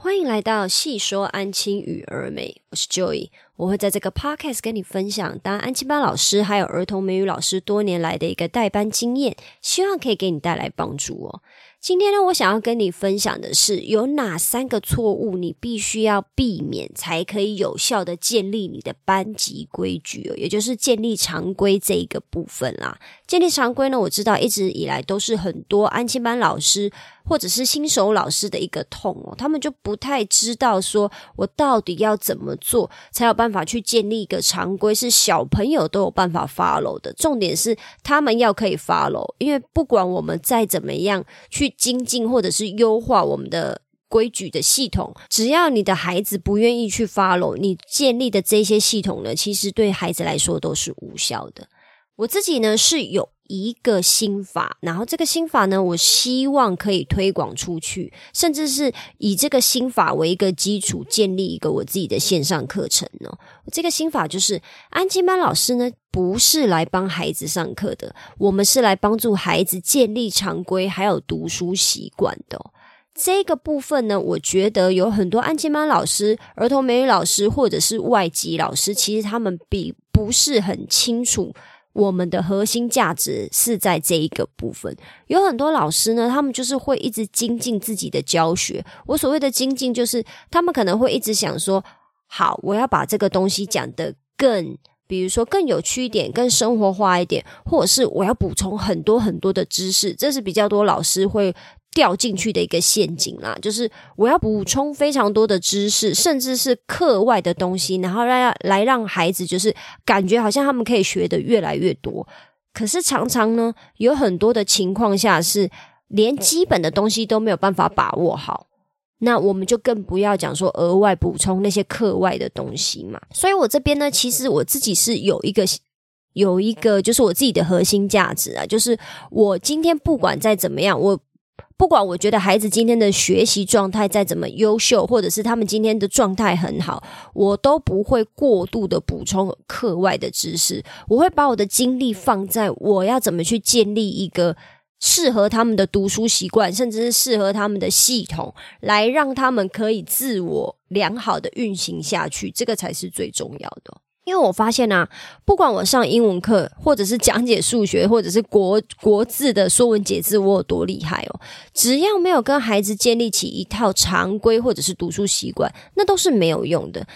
欢迎来到细说安亲与儿美，我是 Joy，我会在这个 podcast 跟你分享当安亲班老师还有儿童美语老师多年来的一个代班经验，希望可以给你带来帮助哦。今天呢，我想要跟你分享的是有哪三个错误你必须要避免，才可以有效的建立你的班级规矩哦，也就是建立常规这一个部分啦。建立常规呢，我知道一直以来都是很多安亲班老师或者是新手老师的一个痛哦，他们就不太知道说我到底要怎么做才有办法去建立一个常规，是小朋友都有办法 follow 的。重点是他们要可以 follow，因为不管我们再怎么样去。精进或者是优化我们的规矩的系统，只要你的孩子不愿意去 follow 你建立的这些系统呢，其实对孩子来说都是无效的。我自己呢是有一个心法，然后这个心法呢，我希望可以推广出去，甚至是以这个心法为一个基础，建立一个我自己的线上课程呢。这个心法就是安静班老师呢。不是来帮孩子上课的，我们是来帮助孩子建立常规，还有读书习惯的。这个部分呢，我觉得有很多安亲班老师、儿童美语老师或者是外籍老师，其实他们比不是很清楚我们的核心价值是在这一个部分。有很多老师呢，他们就是会一直精进自己的教学。我所谓的精进，就是他们可能会一直想说：好，我要把这个东西讲得更。比如说更有趣一点，更生活化一点，或者是我要补充很多很多的知识，这是比较多老师会掉进去的一个陷阱啦。就是我要补充非常多的知识，甚至是课外的东西，然后让来让孩子就是感觉好像他们可以学的越来越多。可是常常呢，有很多的情况下是连基本的东西都没有办法把握好。那我们就更不要讲说额外补充那些课外的东西嘛。所以我这边呢，其实我自己是有一个有一个，就是我自己的核心价值啊，就是我今天不管再怎么样，我不管我觉得孩子今天的学习状态再怎么优秀，或者是他们今天的状态很好，我都不会过度的补充课外的知识，我会把我的精力放在我要怎么去建立一个。适合他们的读书习惯，甚至是适合他们的系统，来让他们可以自我良好的运行下去，这个才是最重要的。因为我发现啊，不管我上英文课，或者是讲解数学，或者是国国字的说文解字，我有多厉害哦，只要没有跟孩子建立起一套常规或者是读书习惯，那都是没有用的。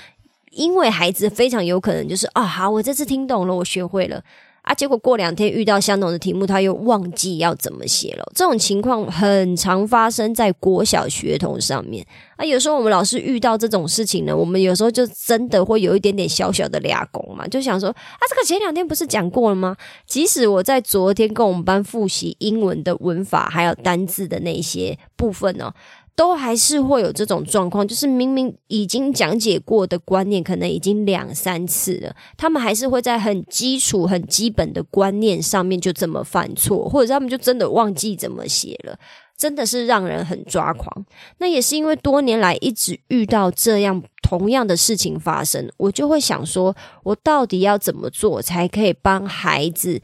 因为孩子非常有可能就是啊，好，我这次听懂了，我学会了。啊！结果过两天遇到相同的题目，他又忘记要怎么写了。这种情况很常发生在国小学童上面。啊，有时候我们老师遇到这种事情呢，我们有时候就真的会有一点点小小的俩工嘛，就想说啊，这个前两天不是讲过了吗？即使我在昨天跟我们班复习英文的文法还有单字的那些部分呢。都还是会有这种状况，就是明明已经讲解过的观念，可能已经两三次了，他们还是会在很基础、很基本的观念上面就这么犯错，或者他们就真的忘记怎么写了，真的是让人很抓狂。那也是因为多年来一直遇到这样同样的事情发生，我就会想说，我到底要怎么做才可以帮孩子？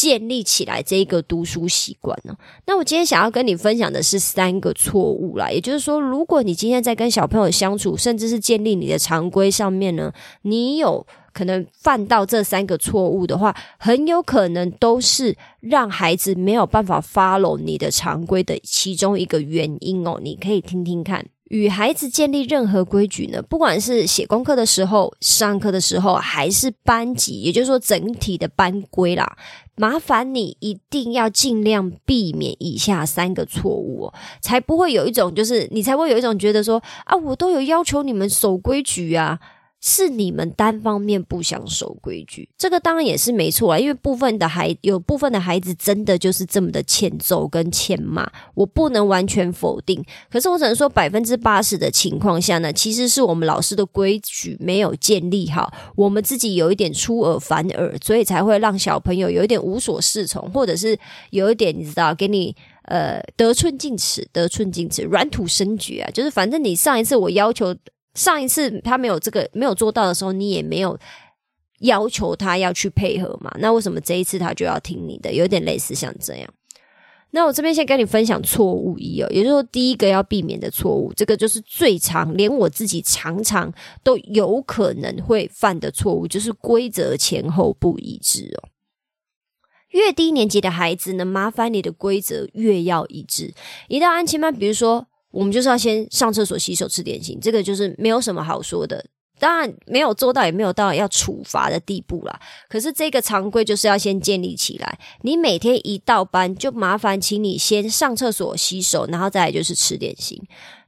建立起来这个读书习惯呢？那我今天想要跟你分享的是三个错误啦。也就是说，如果你今天在跟小朋友相处，甚至是建立你的常规上面呢，你有可能犯到这三个错误的话，很有可能都是让孩子没有办法 follow 你的常规的其中一个原因哦。你可以听听看。与孩子建立任何规矩呢，不管是写功课的时候、上课的时候，还是班级，也就是说整体的班规啦，麻烦你一定要尽量避免以下三个错误，才不会有一种就是你才会有一种觉得说啊，我都有要求你们守规矩啊。是你们单方面不想守规矩，这个当然也是没错啊。因为部分的孩有部分的孩子真的就是这么的欠揍跟欠骂，我不能完全否定。可是我只能说百分之八十的情况下呢，其实是我们老师的规矩没有建立好，我们自己有一点出尔反尔，所以才会让小朋友有一点无所适从，或者是有一点你知道，给你呃得寸进尺，得寸进尺，软土生绝啊。就是反正你上一次我要求。上一次他没有这个没有做到的时候，你也没有要求他要去配合嘛？那为什么这一次他就要听你的？有点类似像这样。那我这边先跟你分享错误一哦，也就是说第一个要避免的错误，这个就是最常连我自己常常都有可能会犯的错误，就是规则前后不一致哦。越低年级的孩子呢，麻烦你的规则越要一致。一到安亲班，比如说我们就是要先上厕所、洗手、吃点心，这个就是没有什么好说的。当然没有做到，也没有到要处罚的地步啦。可是这个常规就是要先建立起来。你每天一到班，就麻烦请你先上厕所、洗手，然后再来就是吃点心。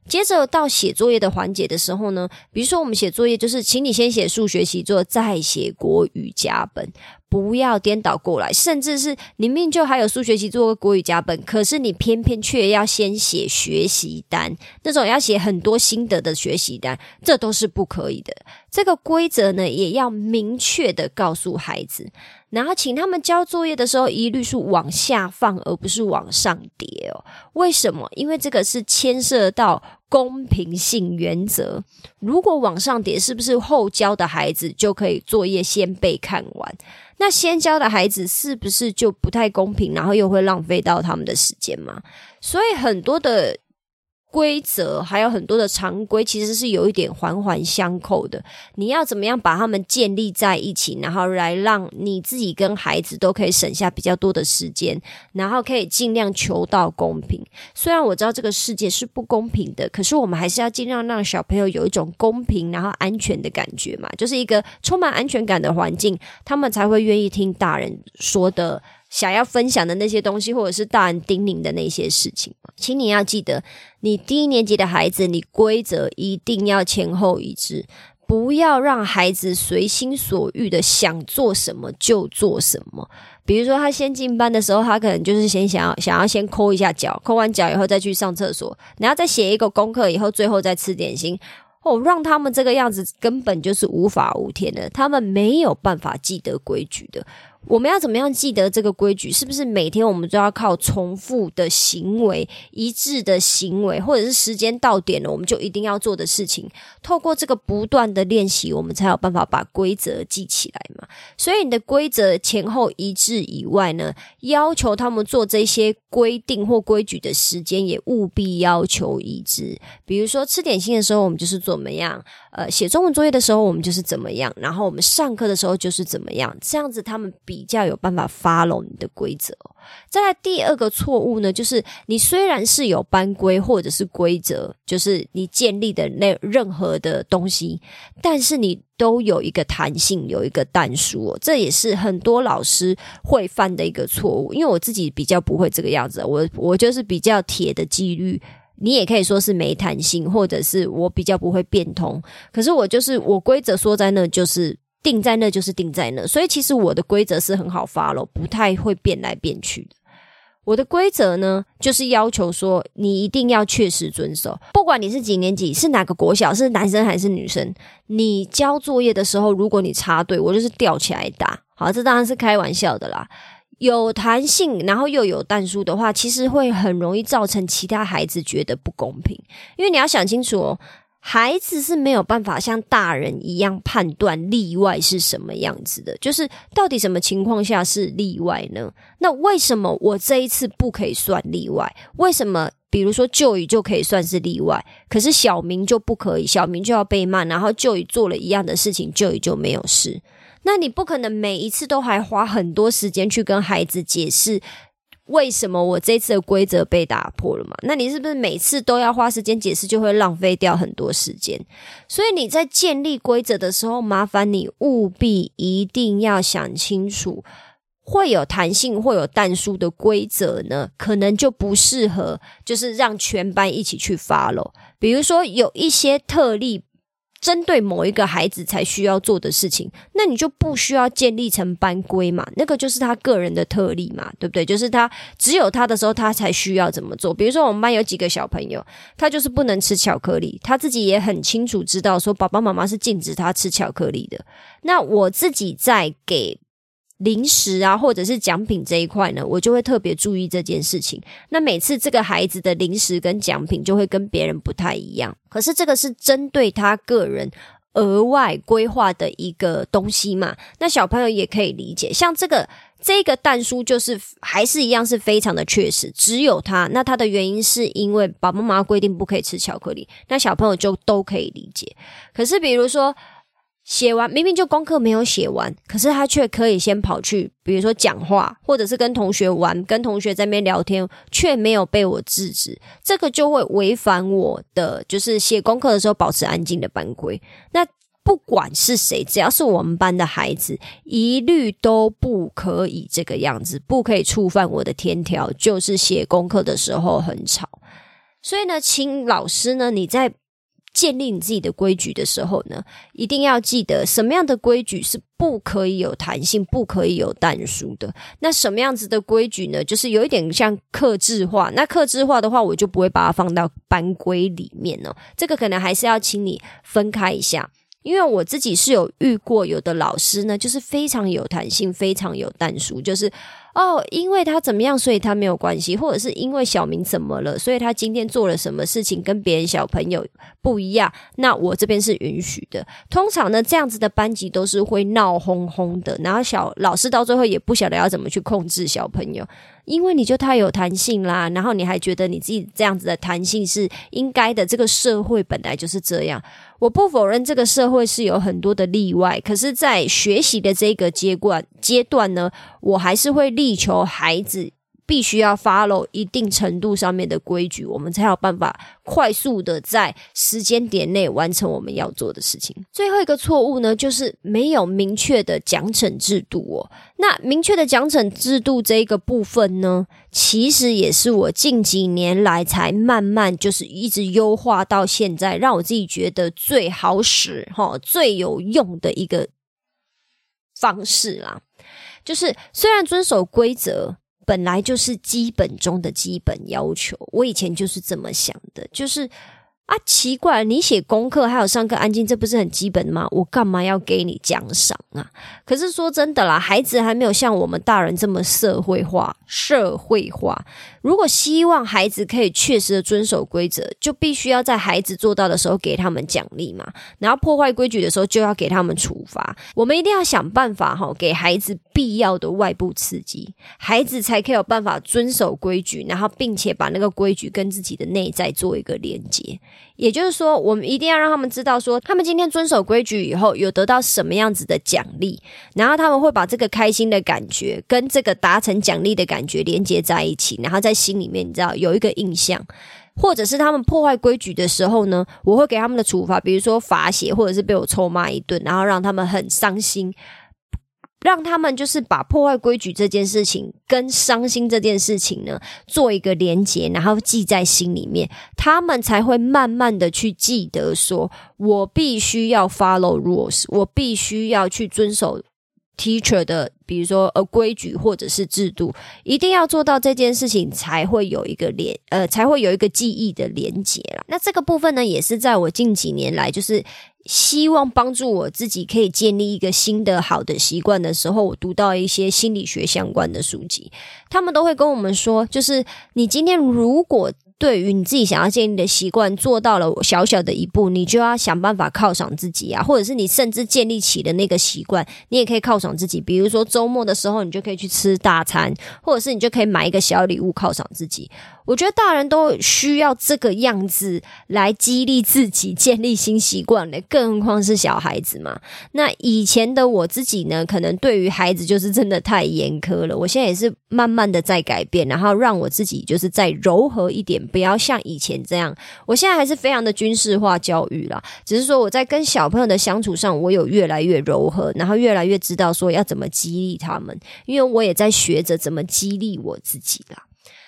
接着到写作业的环节的时候呢，比如说我们写作业，就是请你先写数学习作，再写国语加本。不要颠倒过来，甚至是你命就还有数学习作和国语加本，可是你偏偏却要先写学习单，那种要写很多心得的学习单，这都是不可以的。这个规则呢，也要明确的告诉孩子，然后请他们交作业的时候，一律是往下放，而不是往上叠哦。为什么？因为这个是牵涉到公平性原则。如果往上叠，是不是后交的孩子就可以作业先被看完？那先教的孩子是不是就不太公平，然后又会浪费到他们的时间嘛？所以很多的。规则还有很多的常规，其实是有一点环环相扣的。你要怎么样把他们建立在一起，然后来让你自己跟孩子都可以省下比较多的时间，然后可以尽量求到公平。虽然我知道这个世界是不公平的，可是我们还是要尽量让小朋友有一种公平然后安全的感觉嘛，就是一个充满安全感的环境，他们才会愿意听大人说的。想要分享的那些东西，或者是大人叮咛的那些事情，请你要记得，你低年级的孩子，你规则一定要前后一致，不要让孩子随心所欲的想做什么就做什么。比如说，他先进班的时候，他可能就是先想要想要先抠一下脚，抠完脚以后再去上厕所，然后再写一个功课，以后最后再吃点心。哦，让他们这个样子根本就是无法无天的，他们没有办法记得规矩的。我们要怎么样记得这个规矩？是不是每天我们都要靠重复的行为、一致的行为，或者是时间到点了，我们就一定要做的事情？透过这个不断的练习，我们才有办法把规则记起来嘛。所以你的规则前后一致以外呢，要求他们做这些规定或规矩的时间也务必要求一致。比如说吃点心的时候，我们就是怎么样？呃，写中文作业的时候，我们就是怎么样？然后我们上课的时候就是怎么样？这样子他们。比较有办法 follow 你的规则。再来第二个错误呢，就是你虽然是有班规或者是规则，就是你建立的那任何的东西，但是你都有一个弹性，有一个弹数，这也是很多老师会犯的一个错误。因为我自己比较不会这个样子，我我就是比较铁的纪律，你也可以说是没弹性，或者是我比较不会变通。可是我就是我规则说在那，就是。定在那就是定在那，所以其实我的规则是很好发咯，不太会变来变去的。我的规则呢，就是要求说你一定要确实遵守，不管你是几年级，是哪个国小，是男生还是女生，你交作业的时候，如果你插队，我就是吊起来打。好，这当然是开玩笑的啦。有弹性，然后又有弹数的话，其实会很容易造成其他孩子觉得不公平，因为你要想清楚哦。孩子是没有办法像大人一样判断例外是什么样子的，就是到底什么情况下是例外呢？那为什么我这一次不可以算例外？为什么比如说旧宇就可以算是例外，可是小明就不可以？小明就要被骂，然后旧宇做了一样的事情，旧宇就没有事？那你不可能每一次都还花很多时间去跟孩子解释。为什么我这次的规则被打破了嘛？那你是不是每次都要花时间解释，就会浪费掉很多时间？所以你在建立规则的时候，麻烦你务必一定要想清楚，会有弹性、会有弹数的规则呢，可能就不适合，就是让全班一起去 follow。比如说有一些特例。针对某一个孩子才需要做的事情，那你就不需要建立成班规嘛？那个就是他个人的特例嘛，对不对？就是他只有他的时候，他才需要怎么做。比如说，我们班有几个小朋友，他就是不能吃巧克力，他自己也很清楚知道说，爸爸妈妈是禁止他吃巧克力的。那我自己在给。零食啊，或者是奖品这一块呢，我就会特别注意这件事情。那每次这个孩子的零食跟奖品就会跟别人不太一样，可是这个是针对他个人额外规划的一个东西嘛。那小朋友也可以理解，像这个这个蛋书就是还是一样是非常的确实，只有他。那他的原因是因为爸爸妈妈规定不可以吃巧克力，那小朋友就都可以理解。可是比如说。写完明明就功课没有写完，可是他却可以先跑去，比如说讲话，或者是跟同学玩，跟同学在那边聊天，却没有被我制止，这个就会违反我的就是写功课的时候保持安静的班规。那不管是谁，只要是我们班的孩子，一律都不可以这个样子，不可以触犯我的天条，就是写功课的时候很吵。所以呢，请老师呢，你在。建立你自己的规矩的时候呢，一定要记得什么样的规矩是不可以有弹性、不可以有淡书的。那什么样子的规矩呢？就是有一点像克制化。那克制化的话，我就不会把它放到班规里面哦。这个可能还是要请你分开一下。因为我自己是有遇过，有的老师呢，就是非常有弹性，非常有弹书，就是哦，因为他怎么样，所以他没有关系，或者是因为小明怎么了，所以他今天做了什么事情跟别人小朋友不一样，那我这边是允许的。通常呢，这样子的班级都是会闹哄哄的，然后小老师到最后也不晓得要怎么去控制小朋友。因为你就太有弹性啦，然后你还觉得你自己这样子的弹性是应该的。这个社会本来就是这样，我不否认这个社会是有很多的例外。可是，在学习的这个阶段阶段呢，我还是会力求孩子。必须要 follow 一定程度上面的规矩，我们才有办法快速的在时间点内完成我们要做的事情。最后一个错误呢，就是没有明确的奖惩制度哦。那明确的奖惩制度这一个部分呢，其实也是我近几年来才慢慢就是一直优化到现在，让我自己觉得最好使哈、最有用的一个方式啦。就是虽然遵守规则。本来就是基本中的基本要求，我以前就是这么想的，就是。啊，奇怪，你写功课还有上课安静，这不是很基本吗？我干嘛要给你奖赏啊？可是说真的啦，孩子还没有像我们大人这么社会化。社会化，如果希望孩子可以确实的遵守规则，就必须要在孩子做到的时候给他们奖励嘛。然后破坏规矩的时候，就要给他们处罚。我们一定要想办法哈，给孩子必要的外部刺激，孩子才可以有办法遵守规矩，然后并且把那个规矩跟自己的内在做一个连接。也就是说，我们一定要让他们知道，说他们今天遵守规矩以后，有得到什么样子的奖励，然后他们会把这个开心的感觉跟这个达成奖励的感觉连接在一起，然后在心里面，你知道有一个印象，或者是他们破坏规矩的时候呢，我会给他们的处罚，比如说罚写，或者是被我臭骂一顿，然后让他们很伤心。让他们就是把破坏规矩这件事情跟伤心这件事情呢做一个连结，然后记在心里面，他们才会慢慢的去记得，说我必须要 follow rules，我必须要去遵守 teacher 的，比如说呃规矩或者是制度，一定要做到这件事情，才会有一个连呃才会有一个记忆的连结啦。那这个部分呢，也是在我近几年来就是。希望帮助我自己可以建立一个新的好的习惯的时候，我读到一些心理学相关的书籍，他们都会跟我们说，就是你今天如果对于你自己想要建立的习惯做到了小小的一步，你就要想办法犒赏自己啊，或者是你甚至建立起的那个习惯，你也可以犒赏自己，比如说周末的时候，你就可以去吃大餐，或者是你就可以买一个小礼物犒赏自己。我觉得大人都需要这个样子来激励自己建立新习惯的，更何况是小孩子嘛。那以前的我自己呢，可能对于孩子就是真的太严苛了。我现在也是慢慢的在改变，然后让我自己就是再柔和一点，不要像以前这样。我现在还是非常的军事化教育啦，只是说我在跟小朋友的相处上，我有越来越柔和，然后越来越知道说要怎么激励他们，因为我也在学着怎么激励我自己啦。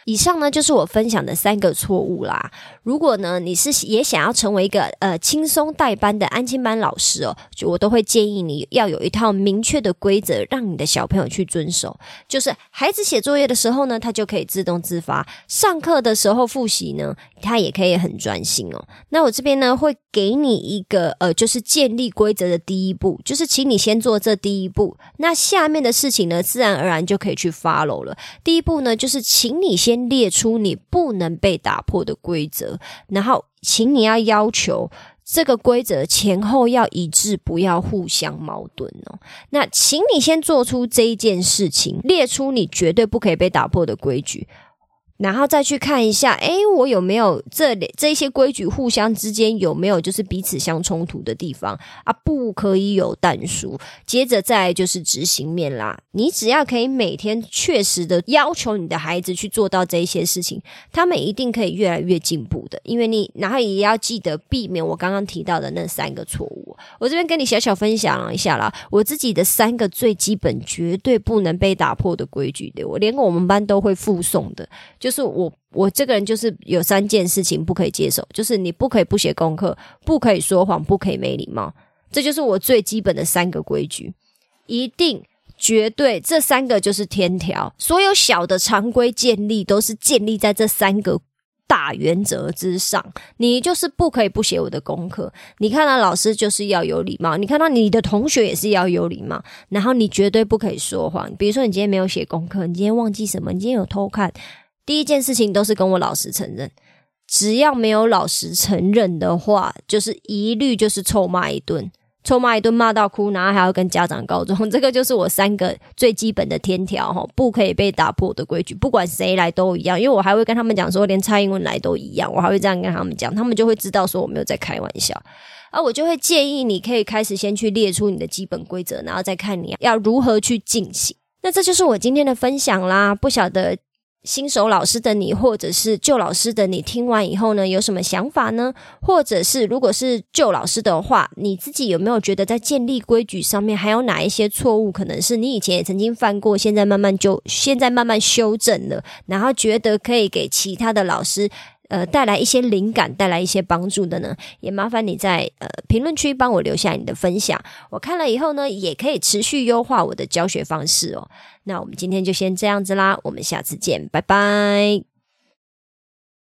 以上呢就是我分享的三个错误啦。如果呢你是也想要成为一个呃轻松带班的安亲班老师哦，就我都会建议你要有一套明确的规则，让你的小朋友去遵守。就是孩子写作业的时候呢，他就可以自动自发；上课的时候复习呢，他也可以很专心哦。那我这边呢会给你一个呃，就是建立规则的第一步，就是请你先做这第一步。那下面的事情呢，自然而然就可以去 follow 了。第一步呢，就是请你先。列出你不能被打破的规则，然后，请你要要求这个规则前后要一致，不要互相矛盾哦。那请你先做出这一件事情，列出你绝对不可以被打破的规矩。然后再去看一下，哎，我有没有这这些规矩互相之间有没有就是彼此相冲突的地方啊？不可以有淡数。接着再就是执行面啦，你只要可以每天确实的要求你的孩子去做到这些事情，他们一定可以越来越进步的。因为你然后也要记得避免我刚刚提到的那三个错误。我这边跟你小小分享一下啦，我自己的三个最基本、绝对不能被打破的规矩，对我连我们班都会附送的。就是我，我这个人就是有三件事情不可以接受，就是你不可以不写功课，不可以说谎，不可以没礼貌，这就是我最基本的三个规矩，一定绝对这三个就是天条，所有小的常规建立都是建立在这三个大原则之上。你就是不可以不写我的功课，你看到老师就是要有礼貌，你看到你的同学也是要有礼貌，然后你绝对不可以说谎，比如说你今天没有写功课，你今天忘记什么，你今天有偷看。第一件事情都是跟我老师承认，只要没有老师承认的话，就是一律就是臭骂一顿，臭骂一顿骂到哭，然后还要跟家长告状。这个就是我三个最基本的天条哈，不可以被打破的规矩，不管谁来都一样。因为我还会跟他们讲说，连蔡英文来都一样，我还会这样跟他们讲，他们就会知道说我没有在开玩笑。而我就会建议你可以开始先去列出你的基本规则，然后再看你要如何去进行。那这就是我今天的分享啦，不晓得。新手老师的你，或者是旧老师的你，听完以后呢，有什么想法呢？或者是如果是旧老师的话，你自己有没有觉得在建立规矩上面还有哪一些错误？可能是你以前也曾经犯过，现在慢慢就现在慢慢修正了，然后觉得可以给其他的老师。呃，带来一些灵感，带来一些帮助的呢，也麻烦你在呃评论区帮我留下你的分享。我看了以后呢，也可以持续优化我的教学方式哦。那我们今天就先这样子啦，我们下次见，拜拜。